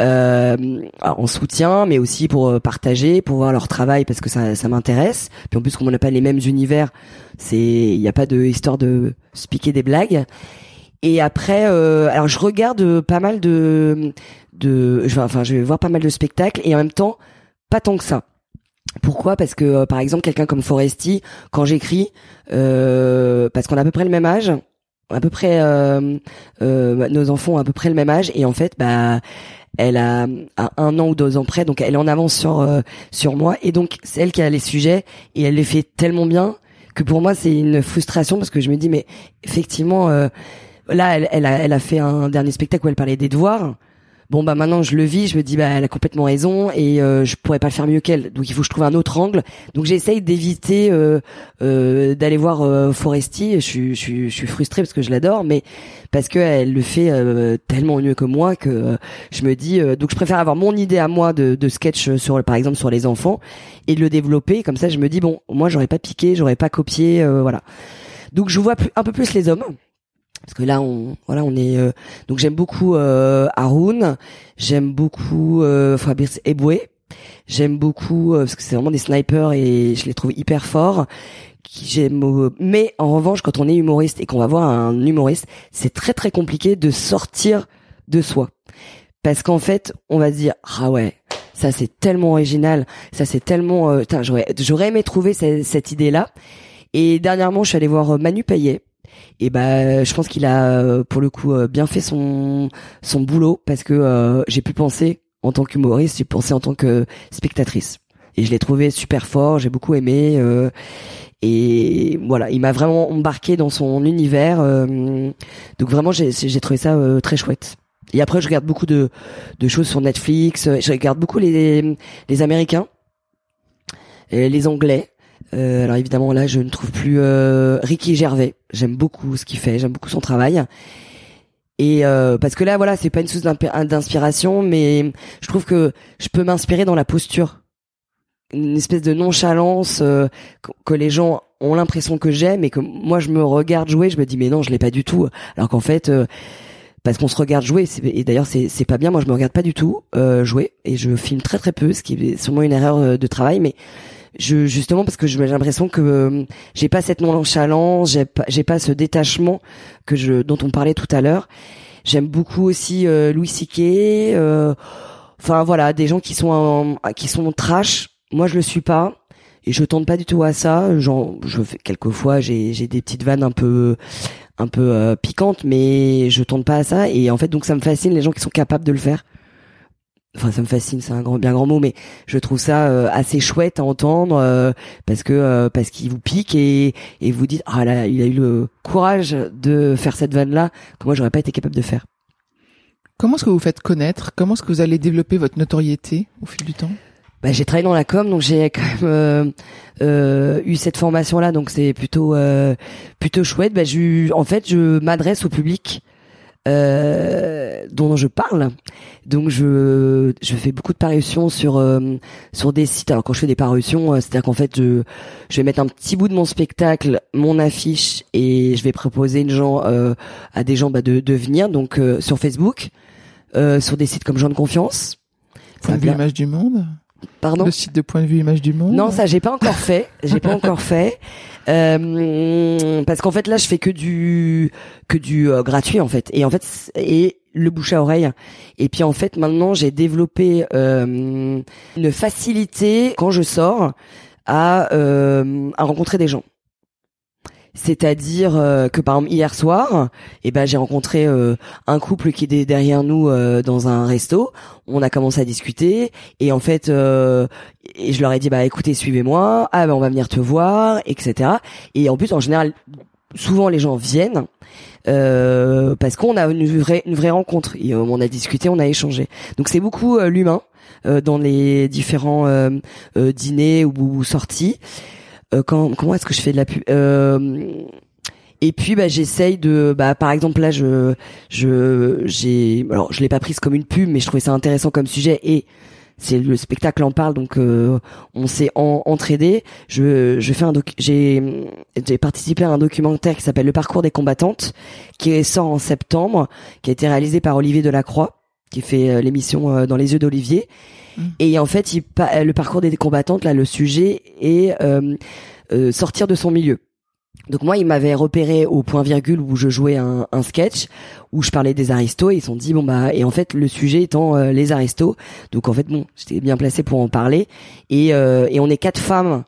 [SPEAKER 1] euh, en soutien mais aussi pour euh, partager pour voir leur travail parce que ça ça m'intéresse. Puis en plus comme on n'a pas les mêmes univers, c'est il n'y a pas de histoire de se piquer des blagues. Et après, euh, alors je regarde pas mal de, de, enfin je vais voir pas mal de spectacles et en même temps pas tant que ça. Pourquoi? Parce que euh, par exemple quelqu'un comme Foresti, quand j'écris, euh, parce qu'on a à peu près le même âge, à peu près euh, euh, nos enfants ont à peu près le même âge et en fait bah elle a, un an ou deux ans près donc elle en avance sur euh, sur moi et donc c'est elle qui a les sujets et elle les fait tellement bien que pour moi c'est une frustration parce que je me dis mais effectivement là elle, elle, a, elle a fait un dernier spectacle où elle parlait des devoirs bon bah maintenant je le vis, je me dis bah elle a complètement raison et euh, je pourrais pas le faire mieux qu'elle. Donc il faut que je trouve un autre angle. Donc j'essaye d'éviter euh, euh, d'aller voir euh, Foresti. Je suis je je suis frustrée parce que je l'adore, mais parce que elle le fait euh, tellement mieux que moi que je me dis donc je préfère avoir mon idée à moi de, de sketch sur par exemple sur les enfants et de le développer comme ça je me dis bon moi j'aurais pas piqué, j'aurais pas copié voilà. Donc je vois un peu plus les hommes parce que là on voilà on est euh, donc j'aime beaucoup euh, Haroun j'aime beaucoup euh, Fabrice Eboué j'aime beaucoup euh, parce que c'est vraiment des snipers et je les trouve hyper forts j'aime mais en revanche quand on est humoriste et qu'on va voir un humoriste c'est très très compliqué de sortir de soi. Parce qu'en fait on va se dire ah ouais ça c'est tellement original ça c'est tellement euh, j'aurais j'aurais aimé trouver cette, cette idée là et dernièrement je suis allée voir Manu Payet et bah je pense qu'il a euh, pour le coup euh, bien fait son son boulot parce que euh, j'ai pu penser en tant qu'humoriste, j'ai pensé en tant que spectatrice et je l'ai trouvé super fort, j'ai beaucoup aimé et voilà, il m'a vraiment embarqué dans son univers donc vraiment j'ai j'ai trouvé ça très chouette. Et après je regarde beaucoup de de choses sur Netflix, je regarde beaucoup les les américains les anglais euh, alors évidemment là, je ne trouve plus euh, Ricky Gervais. J'aime beaucoup ce qu'il fait, j'aime beaucoup son travail. Et euh, parce que là, voilà, c'est pas une source d'inspiration, mais je trouve que je peux m'inspirer dans la posture, une espèce de nonchalance euh, que les gens ont l'impression que j'aime et que moi je me regarde jouer, je me dis mais non, je l'ai pas du tout. Alors qu'en fait, euh, parce qu'on se regarde jouer, et d'ailleurs c'est c'est pas bien. Moi, je me regarde pas du tout euh, jouer et je filme très très peu, ce qui est sûrement une erreur de travail, mais je justement parce que j'ai l'impression que euh, j'ai pas cette nonchalance, j'ai pas j'ai pas ce détachement que je dont on parlait tout à l'heure. J'aime beaucoup aussi euh, Louis C.K. Euh, enfin voilà, des gens qui sont qui sont trash. Moi je le suis pas et je tente pas du tout à ça. Genre je quelquefois j'ai j'ai des petites vannes un peu un peu euh, piquantes mais je tente pas à ça et en fait donc ça me fascine les gens qui sont capables de le faire enfin ça me fascine c'est un grand bien grand mot mais je trouve ça euh, assez chouette à entendre euh, parce que euh, parce qu'il vous pique et et vous dites ah là il a eu le courage de faire cette vanne là que moi j'aurais pas été capable de faire.
[SPEAKER 2] Comment est-ce que vous faites connaître? Comment est-ce que vous allez développer votre notoriété au fil du temps?
[SPEAKER 1] Bah, j'ai travaillé dans la com donc j'ai quand même eu cette formation là donc c'est plutôt plutôt chouette. Bah, je, en fait je m'adresse au public euh, dont je parle. Donc je je fais beaucoup de parutions sur euh, sur des sites. Alors quand je fais des parutions, euh, c'est-à-dire qu'en fait je je vais mettre un petit bout de mon spectacle, mon affiche et je vais proposer une gens à des gens bah, de de venir donc sur Facebook, sur des sites comme Jean de confiance.
[SPEAKER 2] Point de vue image du monde?
[SPEAKER 1] Pardon.
[SPEAKER 2] Le site de point de vue image du monde.
[SPEAKER 1] Non, ça j'ai pas encore fait. J'ai pas encore fait. <laughs> Euh, parce qu'en fait là je fais que du que du euh, gratuit en fait et en fait et le bouche à oreille et puis en fait maintenant j'ai développé euh, une facilité quand je sors à euh, à rencontrer des gens c'est-à-dire euh, que par exemple hier soir, eh ben j'ai rencontré euh, un couple qui est derrière nous euh, dans un resto. On a commencé à discuter et en fait, et je leur ai dit bah écoutez suivez-moi. Ah ben on va venir te voir, etc. Et en plus en général, souvent les gens viennent. parce qu'on a une vraie une vraie rencontre et on a discuté, on a échangé. Donc c'est beaucoup l'humain dans les différents dîners ou sorties. Euh, comment est-ce que je fais de la pub euh, et puis bah j'essaye de bah par exemple là je je j'ai alors je l'ai pas prise comme une pub mais je trouvais ça intéressant comme sujet et c'est le spectacle en parle donc euh, on s'est en, entraidé je je fais un j'ai j'ai participé à un documentaire qui s'appelle le parcours des combattantes qui sort en septembre qui a été réalisé par Olivier Delacroix qui fait l'émission dans les yeux d'Olivier Mm. Et en fait, il, le parcours des combattantes, là, le sujet est euh, euh, sortir de son milieu. Donc moi, il m'avait repéré au point virgule où je jouais un, un, sketch où je parlais des aristos. Et ils se sont dit bon bah et en fait le sujet étant euh, les aristos. Donc en fait bon, j'étais bien placé pour en parler. Et, euh, et on est quatre femmes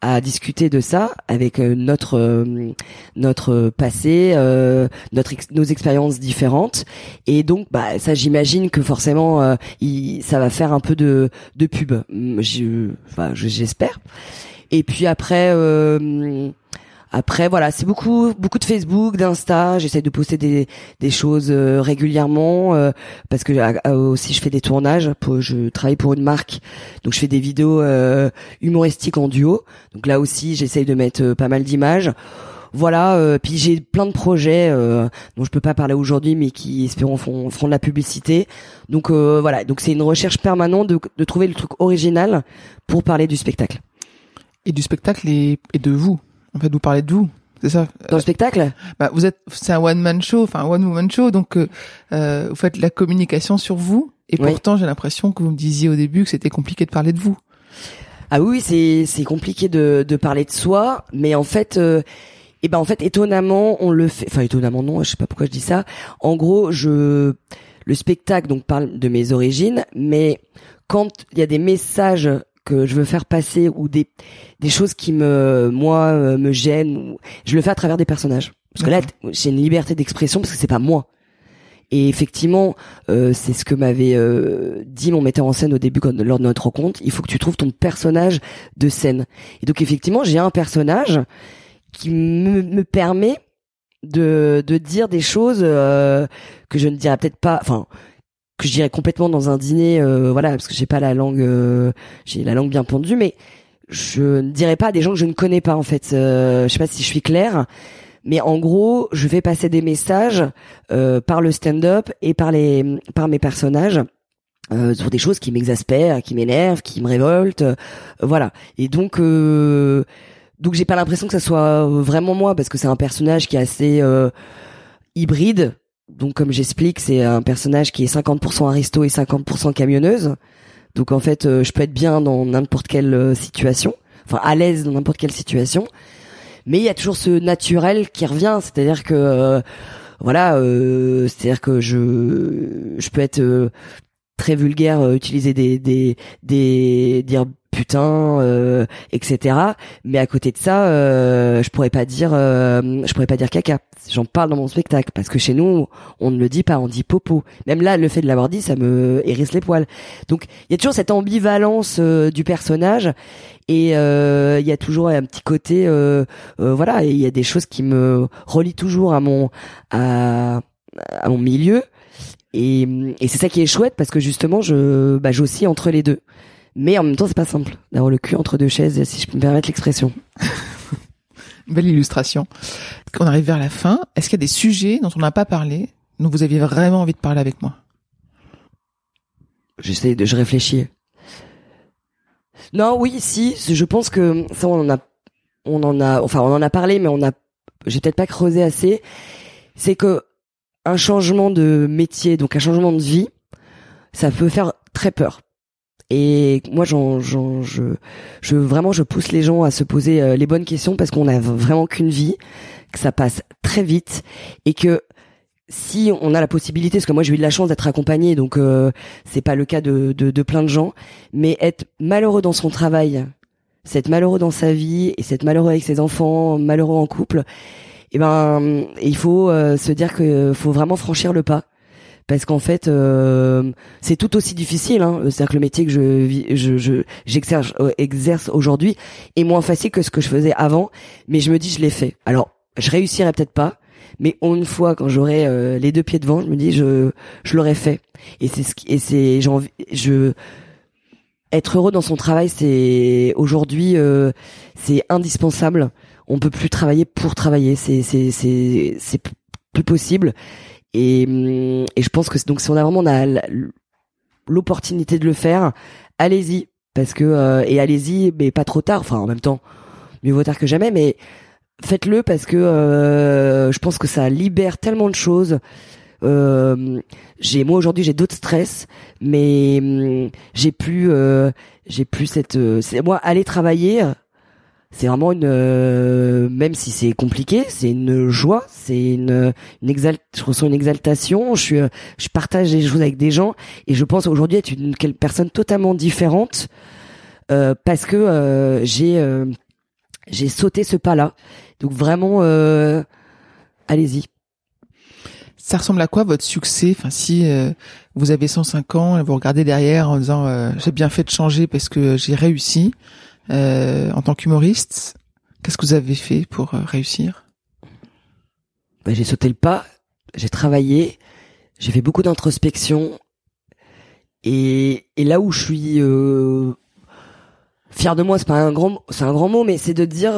[SPEAKER 1] à discuter de ça avec euh, notre euh, notre passé, euh, notre nos expériences différentes et donc bah ça j'imagine que forcément il, ça va faire un peu de de pub. Enfin j'espère. Et puis après Après voilà, c'est beaucoup beaucoup de Facebook, d'Insta. J'essaie de poster des des choses euh, régulièrement euh, parce que euh, aussi je fais des tournages. Pour, je travaille pour une marque, donc je fais des vidéos humoristiques en duo. Donc là aussi, j'essaye de mettre pas mal d'images. Voilà, puis j'ai plein de projets dont je peux pas parler aujourd'hui, mais qui espérons font, de la publicité. Donc voilà, donc c'est une recherche permanente de, de trouver le truc original pour parler du spectacle.
[SPEAKER 2] Et du spectacle et, et de vous. En fait, vous parlez de vous. C'est ça.
[SPEAKER 1] Dans le spectacle?
[SPEAKER 2] Bah, vous êtes, c'est un one man show, enfin un one woman show, donc euh, euh, vous faites la communication sur vous. Et pourtant, j'ai l'impression que vous me disiez au début que c'était compliqué de parler de vous.
[SPEAKER 1] Ah oui, c'est c'est compliqué de de parler de soi, mais en fait. Euh, et ben en fait étonnamment on le fait enfin étonnamment non je sais pas pourquoi je dis ça en gros je le spectacle donc parle de mes origines mais quand il y a des messages que je veux faire passer ou des des choses qui me moi euh, me gênent je le fais à travers des personnages. Parce que là j'ai une liberté d'expression parce que c'est pas moi. Et effectivement euh, c'est ce que m'avait euh, dit mon metteur en scène au début quand, lors de notre rencontre. Il faut que tu trouves ton personnage de scène. Et donc effectivement j'ai un personnage qui me, me permet de de dire des choses que je ne dirais peut-être pas enfin que je dirais complètement dans un dîner, euh, voilà, parce que j'ai pas la langue, euh, j'ai la langue bien pendue, mais je ne dirais pas à des gens que je ne connais pas en fait. Euh, je sais pas si je suis claire, mais en gros, je vais passer des messages par le stand-up et par les par mes personnages. sur des choses qui m'exaspèrent, qui m'énervent, qui me révoltent, voilà. Et donc, donc j'ai pas l'impression que ça soit vraiment moi parce que c'est un personnage qui est assez hybride donc comme j'explique, c'est un personnage qui est 50% aristo et 50% camionneuse. Donc en fait, euh, je peux être bien dans n'importe quelle euh, situation, enfin à l'aise dans n'importe quelle situation. Mais il y a toujours ce naturel qui revient, c'est-à-dire que euh, voilà, c'est-à-dire que je je peux être très vulgaire, utiliser des des des dire putain, euh, etc. Mais à côté de ça, euh, je pourrais pas dire, euh, je pourrais pas dire caca. J'en parle dans mon spectacle parce que chez nous, on ne le dit pas, on dit popo. Même là, le fait de l'avoir dit, ça me hérisse les poils. Donc, il y a toujours cette ambivalence du personnage et il y a toujours un petit côté, voilà, il y a des choses qui me relient toujours à mon à, à mon milieu. Et, et c'est ça qui est chouette parce que justement, je bah, j'oscille entre les deux. Mais en même temps, c'est pas simple d'avoir le cul entre deux chaises, si je peux me permettre l'expression. <laughs>
[SPEAKER 2] Belle illustration. On arrive vers la fin. Est-ce qu'il y a des sujets dont on n'a pas parlé, dont vous aviez vraiment envie de parler avec moi?
[SPEAKER 1] J'essaie de, je réfléchis. Non, oui, si. Je pense que ça, on en a, on en a, enfin, on en a parlé, mais on a, j'ai peut-être pas creusé assez. C'est que un changement de métier, donc un changement de vie, ça peut faire très peur. Et moi, j'en, je, je, vraiment, je pousse les gens à se poser euh, les bonnes questions parce qu'on a vraiment qu'une vie, que ça passe très vite et que si on a la possibilité, parce que moi j'ai eu de la chance d'être accompagné, donc euh, c'est pas le cas de, de, de, plein de gens, mais être malheureux dans son travail, c'est être malheureux dans sa vie et c'est être malheureux avec ses enfants, malheureux en couple, et eh ben il faut euh, se dire que faut vraiment franchir le pas parce qu'en fait euh, c'est tout aussi difficile hein. c'est-à-dire que le métier que je je j'exerce euh, exerce aujourd'hui est moins facile que ce que je faisais avant mais je me dis je l'ai fait. Alors je réussirai peut-être pas mais une fois quand j'aurai euh, les deux pieds devant je me dis je je l'aurais fait. Et c'est ce qui, et c'est j'ai je être heureux dans son travail c'est aujourd'hui c'est indispensable. On peut plus travailler pour travailler. C'est c'est c'est c'est plus possible et, hum, et je pense que donc si on a vraiment l'opportunité de le faire, allez-y parce que euh, et allez-y mais pas trop tard. Enfin en même temps, mieux vaut tard que jamais, mais faites-le parce que euh, je pense que ça libère tellement de choses. Euh, j'ai moi aujourd'hui j'ai d'autres stress, mais hum, j'ai plus euh, j'ai plus cette moi aller travailler c'est vraiment une euh, même si c'est compliqué c'est une joie c'est une une exalt je ressens une exaltation je suis euh, je partage des choses avec des gens et je pense aujourd'hui être une personne totalement différente euh, parce que j'ai j'ai sauté ce pas là donc vraiment allez-y.
[SPEAKER 2] Ça ressemble à quoi votre succès? Enfin, si vous avez 105 ans et vous regardez derrière en disant j'ai bien fait de changer parce que j'ai réussi, euh, en tant qu'humoriste, Qu'est-ce que vous avez fait pour euh, réussir?
[SPEAKER 1] Bah, J'ai sauté le pas, j'ai travaillé, j'ai fait beaucoup d'introspection. Et, là où je suis euh, fier de moi, c'est pas un grand, mot, mais c'est de dire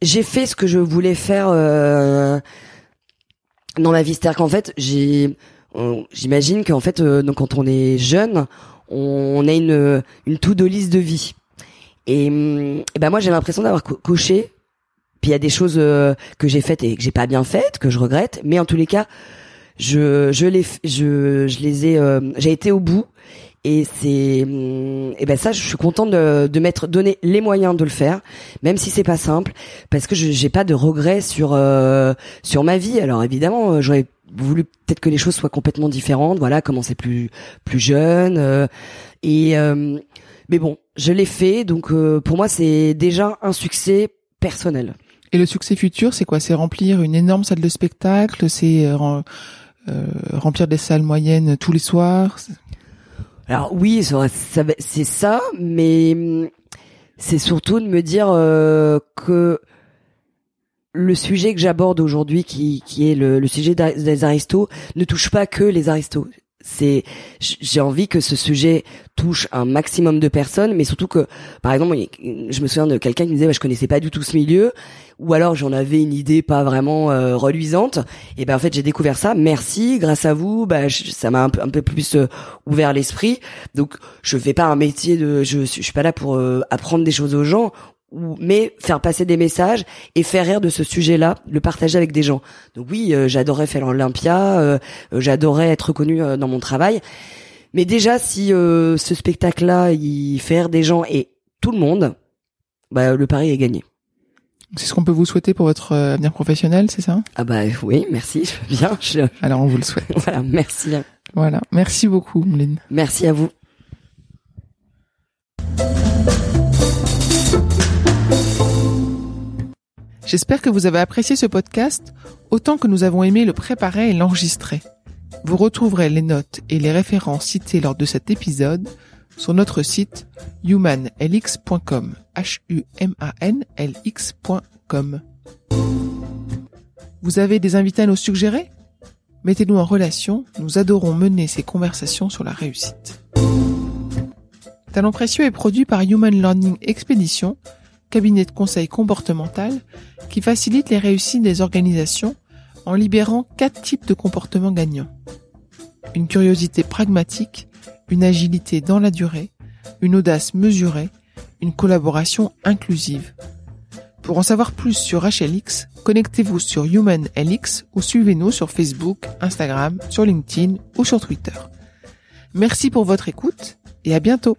[SPEAKER 1] j'ai fait ce que je voulais faire dans ma vie. C'est-à-dire qu'en fait, j'imagine qu'en fait, donc quand on est jeune, on, a une une to-do list de vie. Et, et ben moi, j'ai l'impression d'avoir coché. Puis il y a des choses euh, que j'ai faites et que j'ai pas bien faites, que je regrette. Mais en tous les cas, je je les je je les ai, euh, j'ai été au bout et c'est, hum, et ben ça, je suis contente de, de m'être donné les moyens de le faire, même si c'est pas simple, parce que je j'ai pas de regrets sur euh, sur ma vie. Alors évidemment, euh, j'aurais voulu peut-être que les choses soient complètement différentes. Voilà, commencer plus plus jeune. Euh, et mais bon, je l'ai fait, donc pour moi, c'est déjà un succès personnel.
[SPEAKER 2] Et le succès futur, c'est quoi? C'est remplir une énorme salle de spectacle, c'est remplir des salles moyennes tous les soirs?
[SPEAKER 1] Alors oui, c'est ça, mais c'est surtout de me dire euh, que le sujet que j'aborde aujourd'hui, qui, qui est le, sujet des aristos, ne touche pas que les aristos. C'est, j'ai envie que ce sujet touche un maximum de personnes, mais surtout que, par exemple, je me souviens de quelqu'un qui me disait, bah, je connaissais pas du tout ce milieu, ou alors j'en avais une idée pas vraiment euh, reluisante. Et ben en fait j'ai découvert ça. Merci grâce à vous bah ça m'a un peu un peu plus euh, ouvert l'esprit. Donc je fais pas un métier de je, je suis pas là pour euh, apprendre des choses aux gens mais faire passer des messages et faire rire de ce sujet-là, le partager avec des gens. Donc oui, j'adorais faire l'Olympia, j'adorais être reconnu dans mon travail. Mais déjà, si ce spectacle-là, il fait rire des gens et tout le monde, bah, le pari est gagné.
[SPEAKER 2] C'est ce qu'on peut vous souhaiter pour votre euh, avenir professionnel, c'est ça?
[SPEAKER 1] Ah bah oui, merci, bien. Je...
[SPEAKER 2] Alors on vous le souhaite. <laughs>
[SPEAKER 1] voilà, merci.
[SPEAKER 2] Voilà, merci beaucoup, Mouline.
[SPEAKER 1] Merci à vous.
[SPEAKER 2] J'espère que vous avez apprécié ce podcast autant que nous avons aimé le préparer et l'enregistrer. Vous retrouverez les notes et les références citées lors de cet épisode sur notre site humanlx.com. Vous avez des invités à nous suggérer? Mettez-nous en relation, nous adorons mener ces conversations sur la réussite. Talent précieux est produit par Human Learning Expedition, cabinet de conseil comportemental qui facilite les réussites des organisations en libérant quatre types de comportements gagnants. Une curiosité pragmatique, une agilité dans la durée, une audace mesurée, une collaboration inclusive. Pour en savoir plus sur HLX, connectez-vous sur HumanLX ou suivez-nous sur Facebook, Instagram, sur LinkedIn ou sur Twitter. Merci pour votre écoute et à bientôt